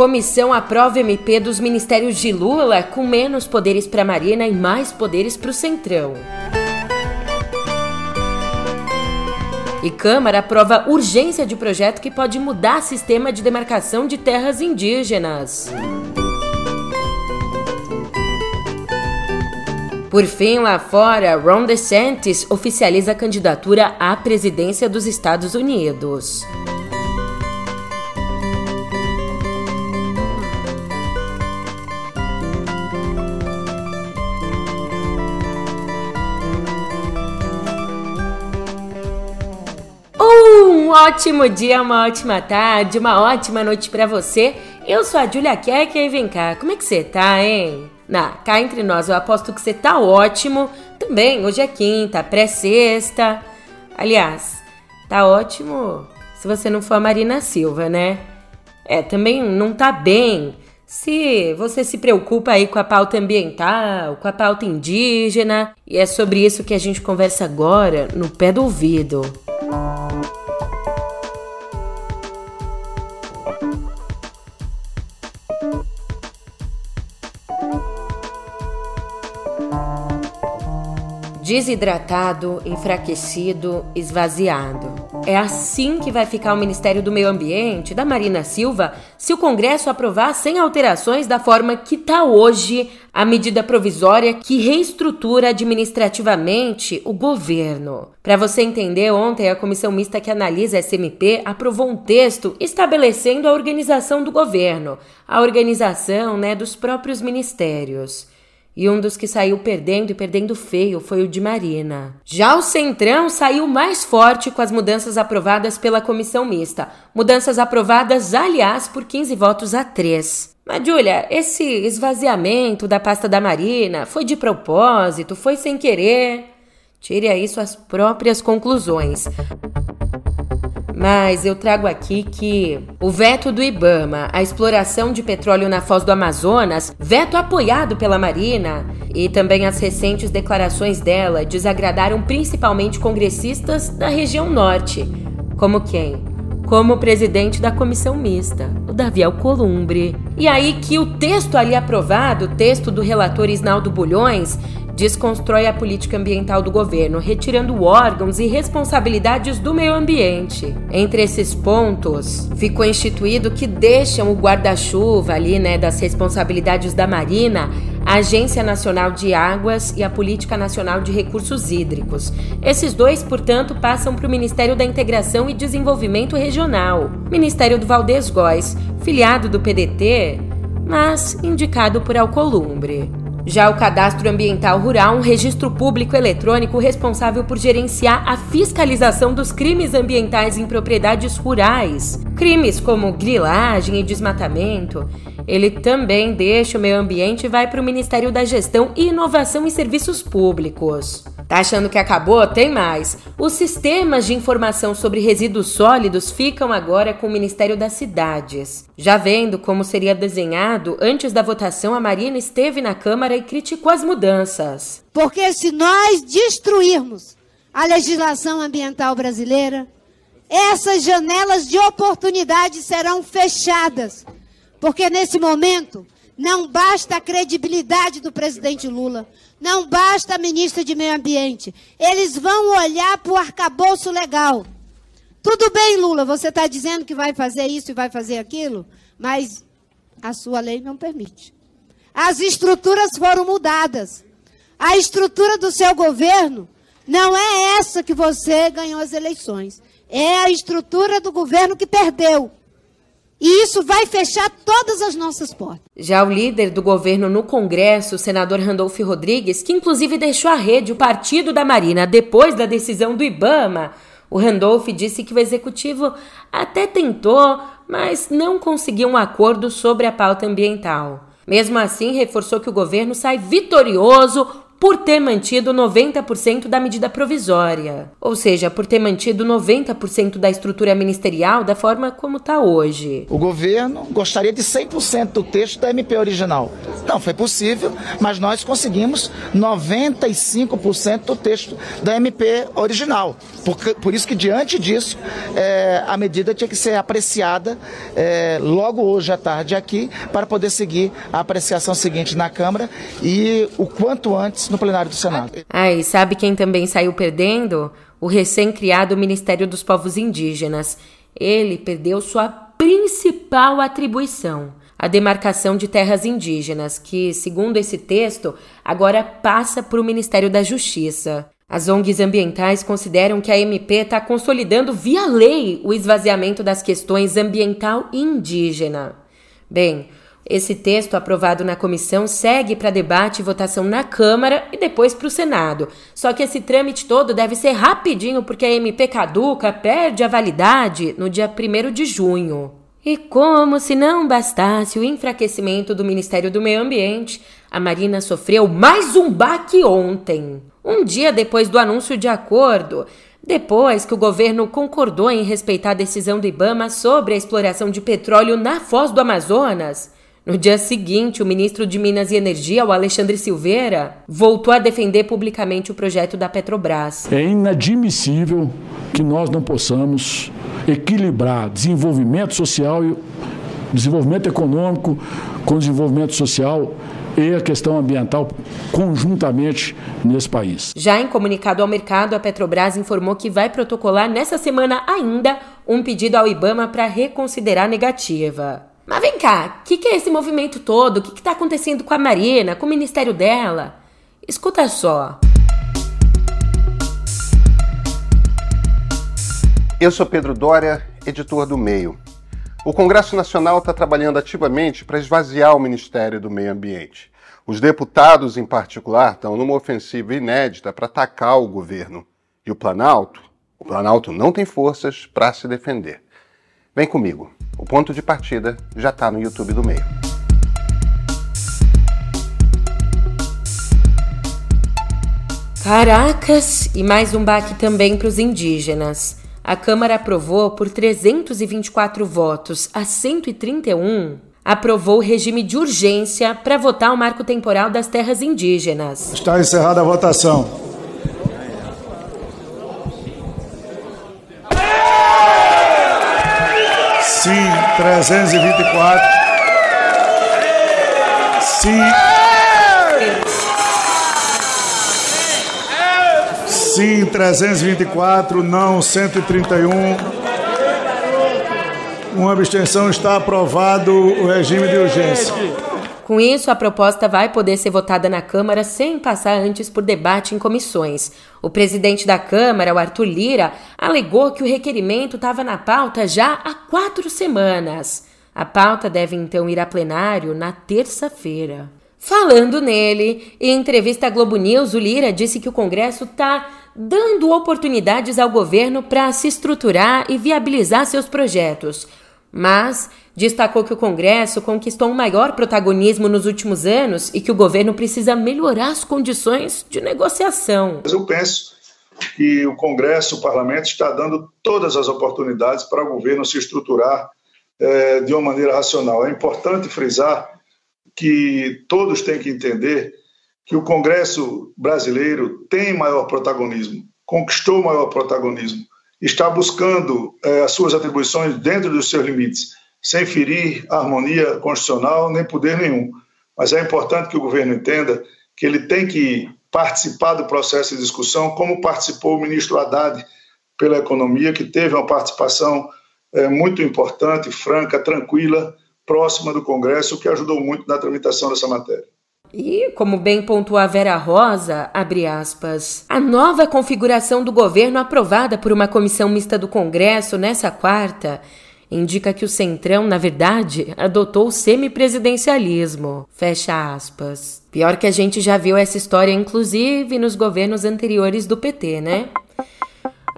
Comissão aprova MP dos ministérios de Lula com menos poderes para Marina e mais poderes para o Centrão. E Câmara aprova urgência de projeto que pode mudar sistema de demarcação de terras indígenas. Por fim, lá fora, Ron DeSantis oficializa a candidatura à presidência dos Estados Unidos. Um ótimo dia, uma ótima tarde, uma ótima noite para você. Eu sou a Julia Kek e vem cá, como é que você tá, hein? Na, cá entre nós, eu aposto que você tá ótimo. Também, hoje é quinta, pré-sexta. Aliás, tá ótimo se você não for a Marina Silva, né? É, também não tá bem se você se preocupa aí com a pauta ambiental, com a pauta indígena. E é sobre isso que a gente conversa agora no pé do ouvido. Desidratado, enfraquecido, esvaziado. É assim que vai ficar o Ministério do Meio Ambiente da Marina Silva se o Congresso aprovar sem alterações da forma que está hoje a medida provisória que reestrutura administrativamente o governo. Para você entender, ontem a comissão mista que analisa a SMP aprovou um texto estabelecendo a organização do governo, a organização né, dos próprios ministérios. E um dos que saiu perdendo e perdendo feio foi o de Marina. Já o Centrão saiu mais forte com as mudanças aprovadas pela comissão mista. Mudanças aprovadas, aliás, por 15 votos a 3. Mas, Júlia, esse esvaziamento da pasta da Marina foi de propósito, foi sem querer? Tire aí suas próprias conclusões. Mas eu trago aqui que o veto do Ibama à exploração de petróleo na foz do Amazonas, veto apoiado pela Marina, e também as recentes declarações dela desagradaram principalmente congressistas da região norte. Como quem? Como o presidente da comissão mista, o Davi Alcolumbre. E aí que o texto ali aprovado, o texto do relator Isnaldo Bulhões, desconstrói a política ambiental do governo, retirando órgãos e responsabilidades do meio ambiente. Entre esses pontos, ficou instituído que deixam o guarda-chuva ali, né, das responsabilidades da Marina, a Agência Nacional de Águas e a Política Nacional de Recursos Hídricos. Esses dois, portanto, passam para o Ministério da Integração e Desenvolvimento Regional, Ministério do Valdez Góes, filiado do PDT, mas indicado por Alcolumbre. Já o Cadastro Ambiental Rural, um registro público eletrônico responsável por gerenciar a fiscalização dos crimes ambientais em propriedades rurais. Crimes como grilagem e desmatamento. Ele também deixa o meio ambiente e vai para o Ministério da Gestão e Inovação em Serviços Públicos. Tá achando que acabou? Tem mais. Os sistemas de informação sobre resíduos sólidos ficam agora com o Ministério das Cidades. Já vendo como seria desenhado, antes da votação, a Marina esteve na Câmara e criticou as mudanças. Porque se nós destruirmos a legislação ambiental brasileira, essas janelas de oportunidade serão fechadas. Porque nesse momento não basta a credibilidade do presidente Lula, não basta a ministra de Meio Ambiente. Eles vão olhar para o arcabouço legal. Tudo bem, Lula, você está dizendo que vai fazer isso e vai fazer aquilo, mas a sua lei não permite. As estruturas foram mudadas. A estrutura do seu governo não é essa que você ganhou as eleições. É a estrutura do governo que perdeu. E isso vai fechar todas as nossas portas. Já o líder do governo no Congresso, o senador Randolfo Rodrigues, que inclusive deixou a rede o Partido da Marina depois da decisão do Ibama, o Randolph disse que o executivo até tentou, mas não conseguiu um acordo sobre a pauta ambiental. Mesmo assim, reforçou que o governo sai vitorioso por ter mantido 90% da medida provisória, ou seja, por ter mantido 90% da estrutura ministerial da forma como está hoje. O governo gostaria de 100% do texto da MP original. Não foi possível, mas nós conseguimos 95% do texto da MP original. Por, por isso que, diante disso, é, a medida tinha que ser apreciada é, logo hoje à tarde aqui, para poder seguir a apreciação seguinte na Câmara e o quanto antes no plenário do Senado. Ah, e sabe quem também saiu perdendo? O recém-criado Ministério dos Povos Indígenas. Ele perdeu sua principal atribuição, a demarcação de terras indígenas, que, segundo esse texto, agora passa para o Ministério da Justiça. As ONGs ambientais consideram que a MP está consolidando via lei o esvaziamento das questões ambiental e indígena. Bem, esse texto aprovado na comissão segue para debate e votação na Câmara e depois para o Senado. Só que esse trâmite todo deve ser rapidinho porque a MP caduca, perde a validade no dia 1 de junho. E como se não bastasse o enfraquecimento do Ministério do Meio Ambiente, a Marina sofreu mais um baque ontem. Um dia depois do anúncio de acordo, depois que o governo concordou em respeitar a decisão do Ibama sobre a exploração de petróleo na foz do Amazonas, no dia seguinte, o ministro de Minas e Energia, o Alexandre Silveira, voltou a defender publicamente o projeto da Petrobras. É inadmissível que nós não possamos equilibrar desenvolvimento social e desenvolvimento econômico com desenvolvimento social e a questão ambiental conjuntamente nesse país. Já em comunicado ao mercado, a Petrobras informou que vai protocolar nessa semana ainda um pedido ao Ibama para reconsiderar a negativa. Mas vem cá, o que, que, é esse movimento todo? O que está acontecendo com a Marina, com o ministério dela? Escuta só. Eu sou Pedro Dória, editor do Meio. O Congresso Nacional está trabalhando ativamente para esvaziar o Ministério do Meio Ambiente. Os deputados, em particular, estão numa ofensiva inédita para atacar o governo. E o Planalto? O Planalto não tem forças para se defender. Vem comigo. O ponto de partida já está no YouTube do meio. Caracas! E mais um baque também para os indígenas. A Câmara aprovou por 324 votos a 131 aprovou o regime de urgência para votar o marco temporal das terras indígenas. Está encerrada a votação. Sim, 324. Sim. Sim, 324. Não, 131. Uma abstenção está aprovado o regime de urgência. Com isso, a proposta vai poder ser votada na Câmara sem passar antes por debate em comissões. O presidente da Câmara, o Arthur Lira, alegou que o requerimento estava na pauta já há quatro semanas. A pauta deve então ir a plenário na terça-feira. Falando nele, em entrevista à Globo News, o Lira disse que o Congresso está dando oportunidades ao governo para se estruturar e viabilizar seus projetos. Mas Destacou que o Congresso conquistou um maior protagonismo nos últimos anos e que o governo precisa melhorar as condições de negociação. Eu penso que o Congresso, o Parlamento, está dando todas as oportunidades para o governo se estruturar é, de uma maneira racional. É importante frisar que todos têm que entender que o Congresso brasileiro tem maior protagonismo, conquistou maior protagonismo, está buscando é, as suas atribuições dentro dos seus limites sem ferir a harmonia constitucional nem poder nenhum. Mas é importante que o governo entenda que ele tem que participar do processo de discussão, como participou o ministro Haddad pela economia, que teve uma participação é, muito importante, franca, tranquila, próxima do Congresso, o que ajudou muito na tramitação dessa matéria. E, como bem pontua Vera Rosa, abre aspas, a nova configuração do governo aprovada por uma comissão mista do Congresso nessa quarta indica que o Centrão, na verdade, adotou o semipresidencialismo. Fecha aspas. Pior que a gente já viu essa história, inclusive, nos governos anteriores do PT, né?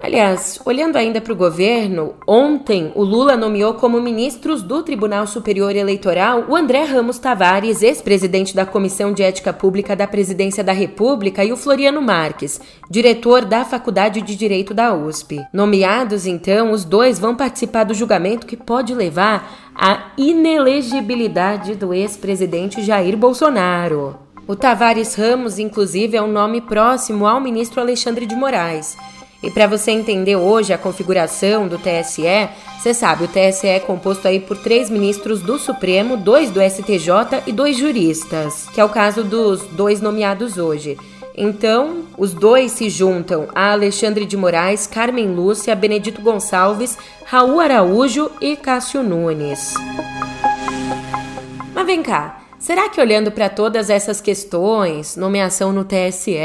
Aliás, olhando ainda para o governo, ontem o Lula nomeou como ministros do Tribunal Superior Eleitoral o André Ramos Tavares, ex-presidente da Comissão de Ética Pública da Presidência da República, e o Floriano Marques, diretor da Faculdade de Direito da USP. Nomeados, então, os dois vão participar do julgamento que pode levar à inelegibilidade do ex-presidente Jair Bolsonaro. O Tavares Ramos, inclusive, é um nome próximo ao ministro Alexandre de Moraes e para você entender hoje a configuração do TSE, você sabe, o TSE é composto aí por três ministros do Supremo, dois do STJ e dois juristas, que é o caso dos dois nomeados hoje. Então, os dois se juntam a Alexandre de Moraes, Carmen Lúcia, Benedito Gonçalves, Raul Araújo e Cássio Nunes. Mas vem cá, será que olhando para todas essas questões, nomeação no TSE,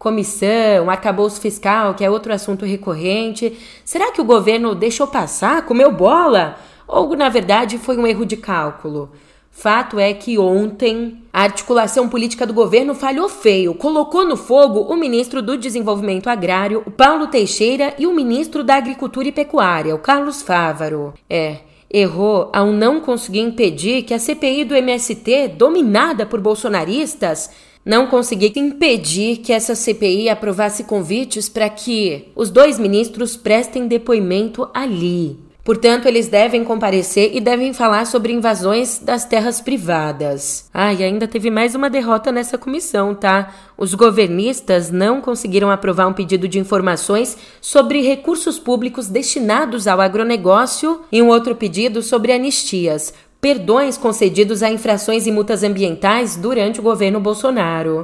comissão, arcabouço fiscal, que é outro assunto recorrente. Será que o governo deixou passar, comeu bola? Ou, na verdade, foi um erro de cálculo? Fato é que ontem a articulação política do governo falhou feio, colocou no fogo o ministro do Desenvolvimento Agrário, o Paulo Teixeira, e o ministro da Agricultura e Pecuária, o Carlos Fávaro. É, errou ao não conseguir impedir que a CPI do MST, dominada por bolsonaristas, não consegui impedir que essa CPI aprovasse convites para que os dois ministros prestem depoimento ali. Portanto, eles devem comparecer e devem falar sobre invasões das terras privadas. Ah, e ainda teve mais uma derrota nessa comissão, tá? Os governistas não conseguiram aprovar um pedido de informações sobre recursos públicos destinados ao agronegócio e um outro pedido sobre anistias, perdões concedidos a infrações e multas ambientais durante o governo Bolsonaro.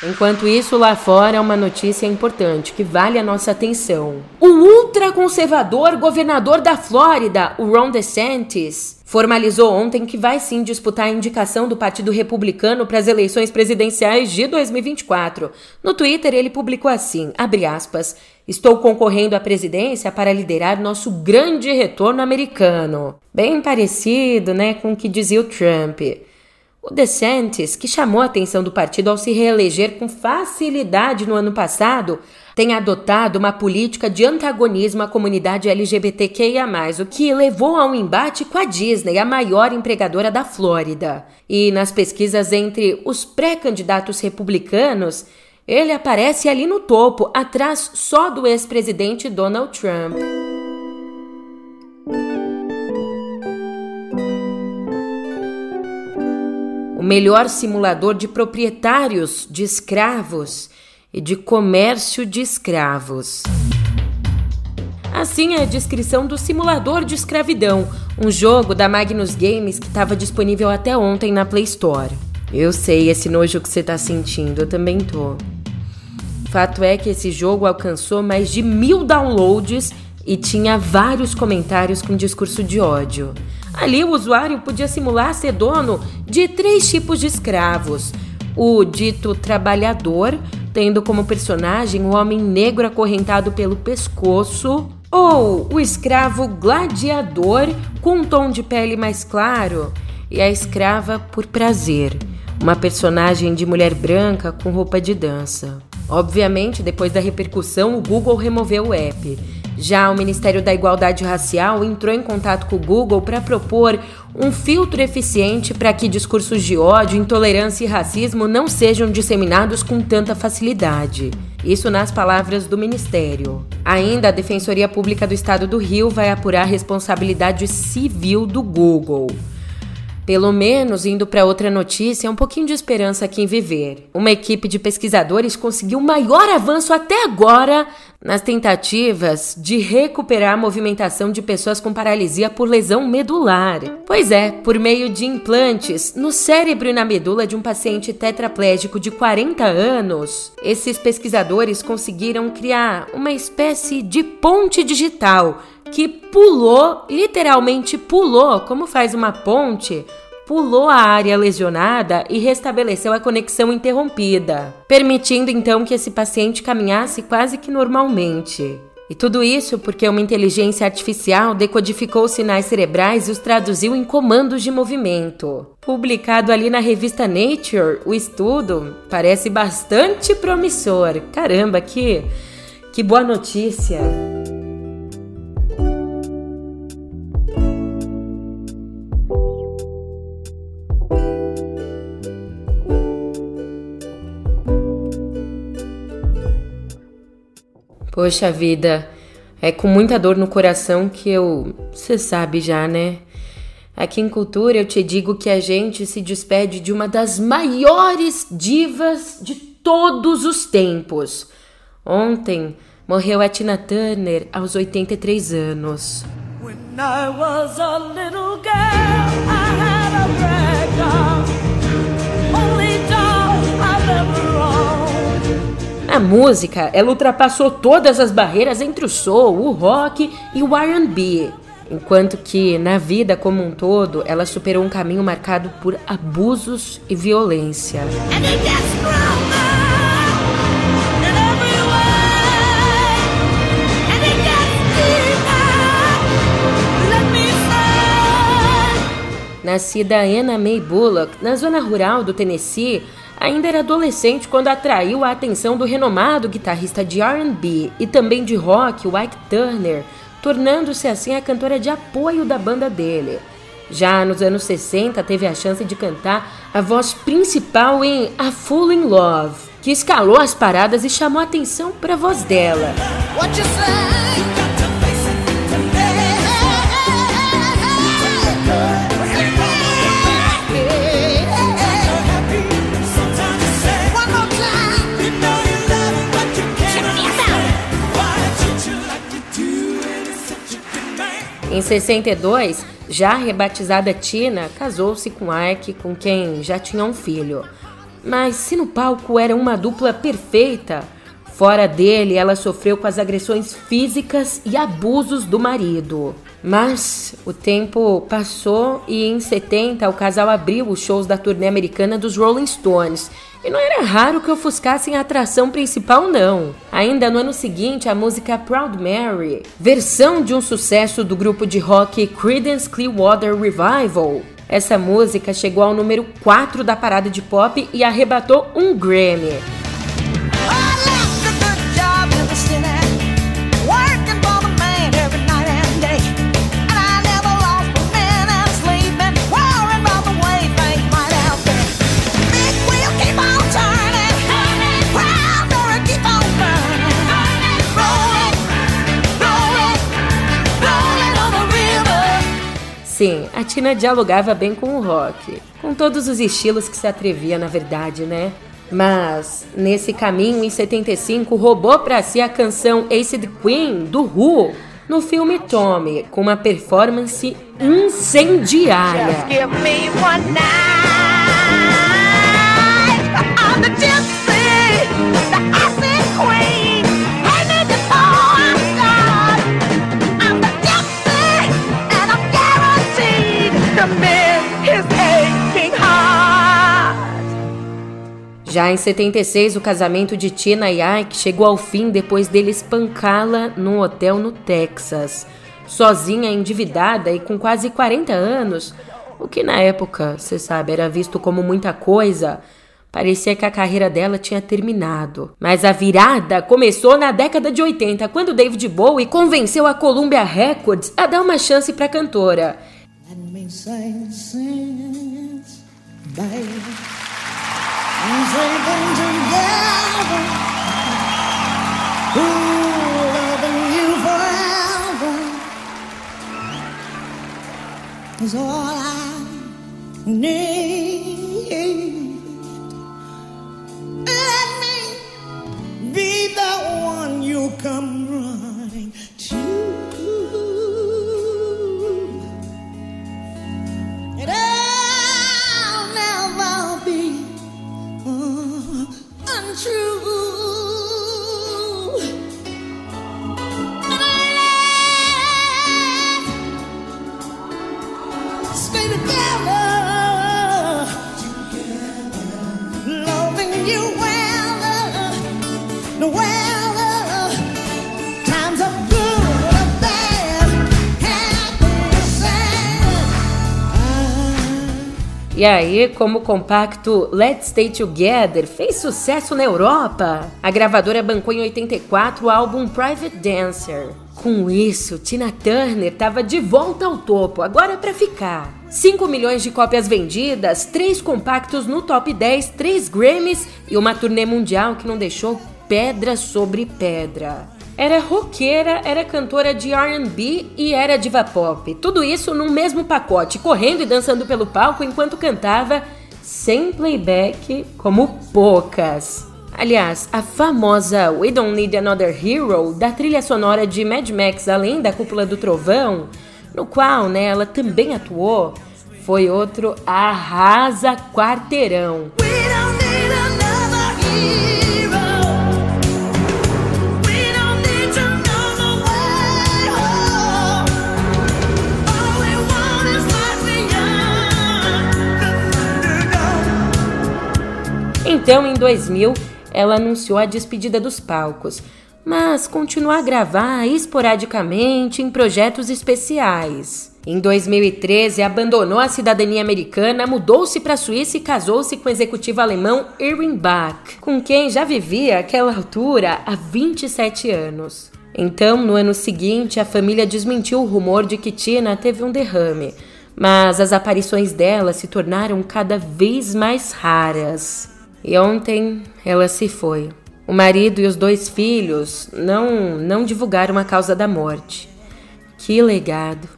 Enquanto isso, lá fora, uma notícia importante que vale a nossa atenção. O ultraconservador governador da Flórida, o Ron DeSantis, formalizou ontem que vai sim disputar a indicação do Partido Republicano para as eleições presidenciais de 2024. No Twitter, ele publicou assim, aspas, Estou concorrendo à presidência para liderar nosso grande retorno americano. Bem parecido, né, com o que dizia o Trump. O DeSantis, que chamou a atenção do partido ao se reeleger com facilidade no ano passado, tem adotado uma política de antagonismo à comunidade LGBTQIA, o que levou a um embate com a Disney, a maior empregadora da Flórida. E nas pesquisas entre os pré-candidatos republicanos, ele aparece ali no topo, atrás só do ex-presidente Donald Trump. Melhor simulador de proprietários de escravos e de comércio de escravos. Assim é a descrição do Simulador de Escravidão, um jogo da Magnus Games que estava disponível até ontem na Play Store. Eu sei esse nojo que você está sentindo, eu também tô. Fato é que esse jogo alcançou mais de mil downloads e tinha vários comentários com discurso de ódio. Ali o usuário podia simular ser dono de três tipos de escravos: o dito trabalhador, tendo como personagem o homem negro acorrentado pelo pescoço, ou o escravo gladiador com um tom de pele mais claro, e a escrava por prazer, uma personagem de mulher branca com roupa de dança. Obviamente, depois da repercussão, o Google removeu o app. Já o Ministério da Igualdade Racial entrou em contato com o Google para propor um filtro eficiente para que discursos de ódio, intolerância e racismo não sejam disseminados com tanta facilidade. Isso nas palavras do Ministério. Ainda, a Defensoria Pública do Estado do Rio vai apurar a responsabilidade civil do Google. Pelo menos, indo para outra notícia, um pouquinho de esperança aqui em viver. Uma equipe de pesquisadores conseguiu o maior avanço até agora nas tentativas de recuperar a movimentação de pessoas com paralisia por lesão medular. Pois é, por meio de implantes no cérebro e na medula de um paciente tetraplégico de 40 anos, esses pesquisadores conseguiram criar uma espécie de ponte digital que pulou, literalmente pulou, como faz uma ponte, pulou a área lesionada e restabeleceu a conexão interrompida, permitindo então que esse paciente caminhasse quase que normalmente. E tudo isso porque uma inteligência artificial decodificou os sinais cerebrais e os traduziu em comandos de movimento. Publicado ali na revista Nature, o estudo parece bastante promissor. Caramba, que, que boa notícia! Poxa vida, é com muita dor no coração que eu. Você sabe já, né? Aqui em Cultura eu te digo que a gente se despede de uma das maiores divas de todos os tempos. Ontem morreu a Tina Turner aos 83 anos. When I was a little girl, I had a A música, ela ultrapassou todas as barreiras entre o soul, o rock e o R&B, enquanto que na vida como um todo, ela superou um caminho marcado por abusos e violência. Nascida Anna May Bullock na zona rural do Tennessee, Ainda era adolescente quando atraiu a atenção do renomado guitarrista de R&B e também de rock, Ike Turner, tornando-se assim a cantora de apoio da banda dele. Já nos anos 60, teve a chance de cantar a voz principal em A Fool in Love, que escalou as paradas e chamou atenção para a voz dela. Em 62, já rebatizada Tina casou-se com Ike, com quem já tinha um filho. Mas se no palco era uma dupla perfeita, fora dele ela sofreu com as agressões físicas e abusos do marido. Mas o tempo passou e em 70 o casal abriu os shows da turnê americana dos Rolling Stones e não era raro que ofuscassem a atração principal, não. Ainda no ano seguinte, a música Proud Mary, versão de um sucesso do grupo de rock Creedence Clearwater Revival. Essa música chegou ao número 4 da parada de pop e arrebatou um Grammy. Sim, a Tina dialogava bem com o rock, com todos os estilos que se atrevia, na verdade, né? Mas, nesse caminho, em 75, roubou para si a canção Acid Queen, do Who, no filme Tommy, com uma performance incendiária. Já em 76, o casamento de Tina e Ike chegou ao fim depois dele espancá-la num hotel no Texas. Sozinha, endividada e com quase 40 anos, o que na época, você sabe, era visto como muita coisa, parecia que a carreira dela tinha terminado. Mas a virada começou na década de 80, quando David Bowie convenceu a Columbia Records a dar uma chance para a cantora. Is all I need. Let me be the one you come running E aí, como o compacto Let's Stay Together fez sucesso na Europa, a gravadora bancou em 84 o álbum Private Dancer. Com isso, Tina Turner estava de volta ao topo, agora para ficar. 5 milhões de cópias vendidas, 3 compactos no top 10, 3 Grammys e uma turnê mundial que não deixou pedra sobre pedra. Era roqueira, era cantora de R&B e era diva pop. Tudo isso num mesmo pacote, correndo e dançando pelo palco enquanto cantava, sem playback, como poucas. Aliás, a famosa We Don't Need Another Hero da trilha sonora de Mad Max Além da Cúpula do Trovão, no qual né, ela também atuou, foi outro arrasa quarteirão. Então, em 2000, ela anunciou a despedida dos palcos, mas continuou a gravar esporadicamente em projetos especiais. Em 2013, abandonou a cidadania americana, mudou-se para a Suíça e casou-se com o executivo alemão Erwin Bach, com quem já vivia àquela altura há 27 anos. Então, no ano seguinte, a família desmentiu o rumor de que Tina teve um derrame, mas as aparições dela se tornaram cada vez mais raras. E ontem ela se foi. O marido e os dois filhos não não divulgaram a causa da morte. Que legado.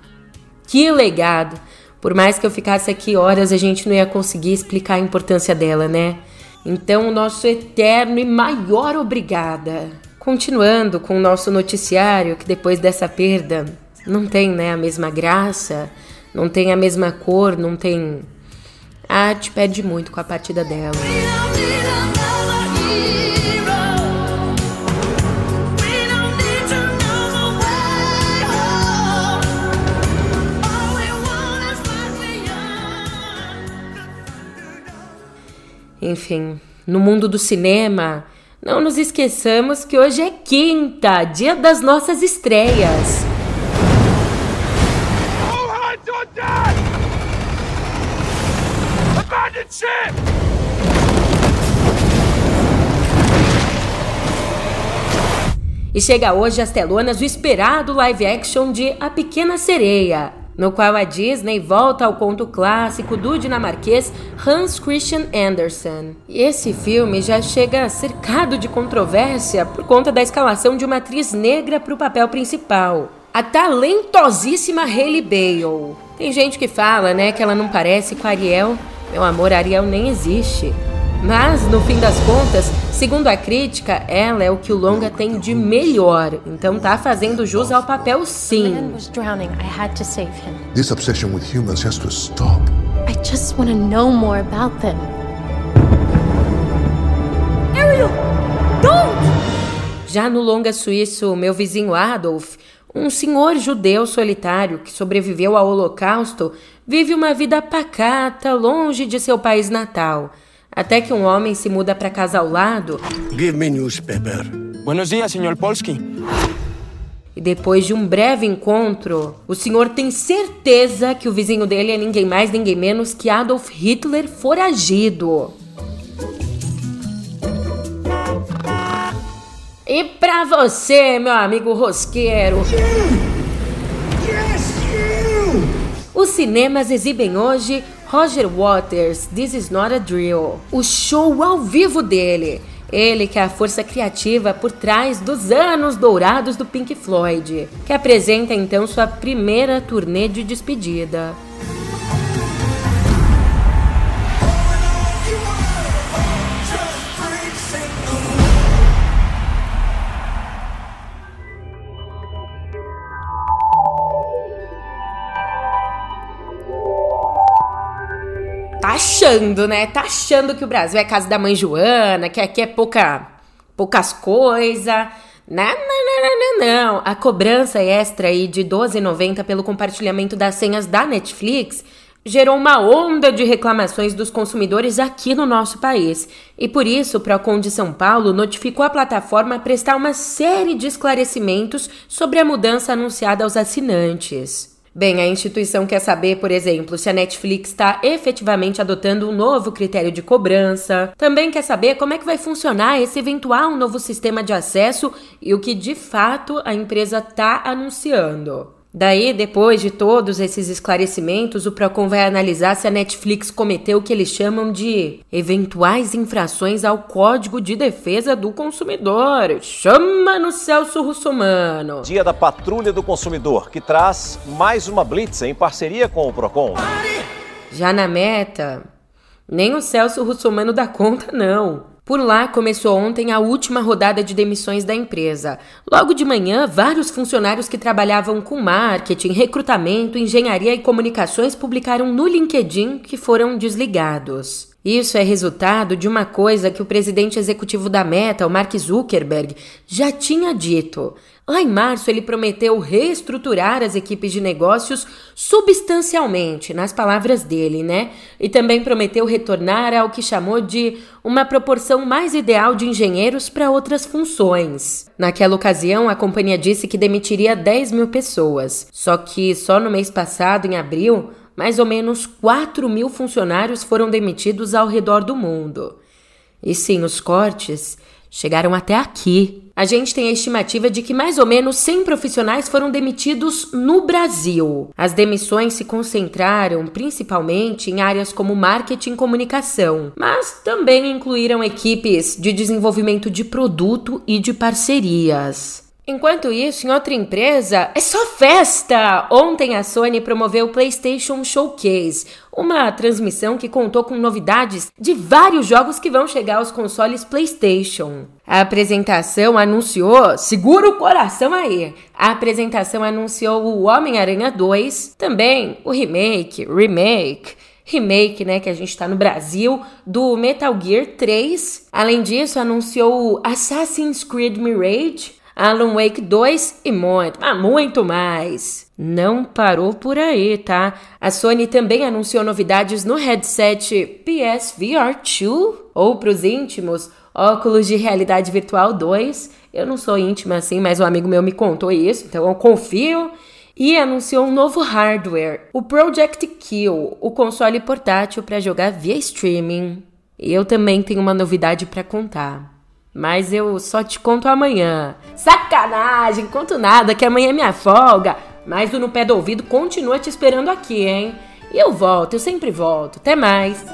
Que legado. Por mais que eu ficasse aqui horas, a gente não ia conseguir explicar a importância dela, né? Então, o nosso eterno e maior obrigada. Continuando com o nosso noticiário, que depois dessa perda não tem né, a mesma graça, não tem a mesma cor, não tem. A arte pede muito com a partida dela. Enfim, no mundo do cinema, não nos esqueçamos que hoje é quinta, dia das nossas estreias. E chega hoje às telonas o esperado live action de A Pequena Sereia, no qual a Disney volta ao conto clássico do dinamarquês Hans Christian Andersen. E esse filme já chega cercado de controvérsia por conta da escalação de uma atriz negra para o papel principal. A talentosíssima Hailey Bale. Tem gente que fala, né, que ela não parece com a Ariel. Meu amor, Ariel nem existe. Mas, no fim das contas, segundo a crítica, ela é o que o longa tem de melhor. Então tá fazendo jus ao papel sim. This obsession with humans has to stop. I just want to know more about them. Ariel, don't! Já no longa suíço, meu vizinho Adolf, um senhor judeu solitário que sobreviveu ao Holocausto, vive uma vida pacata, longe de seu país natal. Até que um homem se muda para casa ao lado. Give me newspaper. Buenos dias, senhor Polski. E depois de um breve encontro, o senhor tem certeza que o vizinho dele é ninguém mais, ninguém menos que Adolf Hitler foragido. E pra você, meu amigo rosqueiro. Yes, Os cinemas exibem hoje Roger Waters, This Is Not a Drill, o show ao vivo dele. Ele que é a força criativa por trás dos anos dourados do Pink Floyd, que apresenta então sua primeira turnê de despedida. Achando, né? Tá achando que o Brasil é casa da mãe Joana, que aqui é pouca, poucas coisas. Não, não, não, não, não. A cobrança extra aí de 12,90 pelo compartilhamento das senhas da Netflix gerou uma onda de reclamações dos consumidores aqui no nosso país. E por isso, o Procon de São Paulo notificou a plataforma a prestar uma série de esclarecimentos sobre a mudança anunciada aos assinantes. Bem, a instituição quer saber, por exemplo, se a Netflix está efetivamente adotando um novo critério de cobrança. Também quer saber como é que vai funcionar esse eventual novo sistema de acesso e o que de fato a empresa está anunciando. Daí, depois de todos esses esclarecimentos, o Procon vai analisar se a Netflix cometeu o que eles chamam de eventuais infrações ao Código de Defesa do Consumidor. Chama no Celso Russomano. Dia da Patrulha do Consumidor, que traz mais uma blitz em parceria com o Procon. Já na meta, nem o Celso Russomano dá conta, não. Por lá começou ontem a última rodada de demissões da empresa. Logo de manhã, vários funcionários que trabalhavam com marketing, recrutamento, engenharia e comunicações publicaram no LinkedIn que foram desligados. Isso é resultado de uma coisa que o presidente executivo da Meta, o Mark Zuckerberg, já tinha dito. Lá em março, ele prometeu reestruturar as equipes de negócios substancialmente, nas palavras dele, né? E também prometeu retornar ao que chamou de uma proporção mais ideal de engenheiros para outras funções. Naquela ocasião, a companhia disse que demitiria 10 mil pessoas. Só que só no mês passado, em abril, mais ou menos 4 mil funcionários foram demitidos ao redor do mundo. E sim, os cortes chegaram até aqui. A gente tem a estimativa de que mais ou menos 100 profissionais foram demitidos no Brasil. As demissões se concentraram principalmente em áreas como marketing e comunicação, mas também incluíram equipes de desenvolvimento de produto e de parcerias. Enquanto isso, em outra empresa, é só festa! Ontem a Sony promoveu o PlayStation Showcase, uma transmissão que contou com novidades de vários jogos que vão chegar aos consoles PlayStation. A apresentação anunciou, segura o coração aí. A apresentação anunciou o Homem-Aranha 2, também o remake, remake remake, né, que a gente tá no Brasil, do Metal Gear 3. Além disso, anunciou o Assassin's Creed Mirage, Alan Wake 2 e muito, mas muito mais. Não parou por aí, tá? A Sony também anunciou novidades no headset PSVR 2, ou para os íntimos, óculos de realidade virtual 2. Eu não sou íntima assim, mas um amigo meu me contou isso, então eu confio. E anunciou um novo hardware, o Project Kill, o console portátil para jogar via streaming. Eu também tenho uma novidade para contar. Mas eu só te conto amanhã. Sacanagem, conto nada, que amanhã é minha folga. Mas o No Pé do Ouvido continua te esperando aqui, hein? E eu volto, eu sempre volto. Até mais.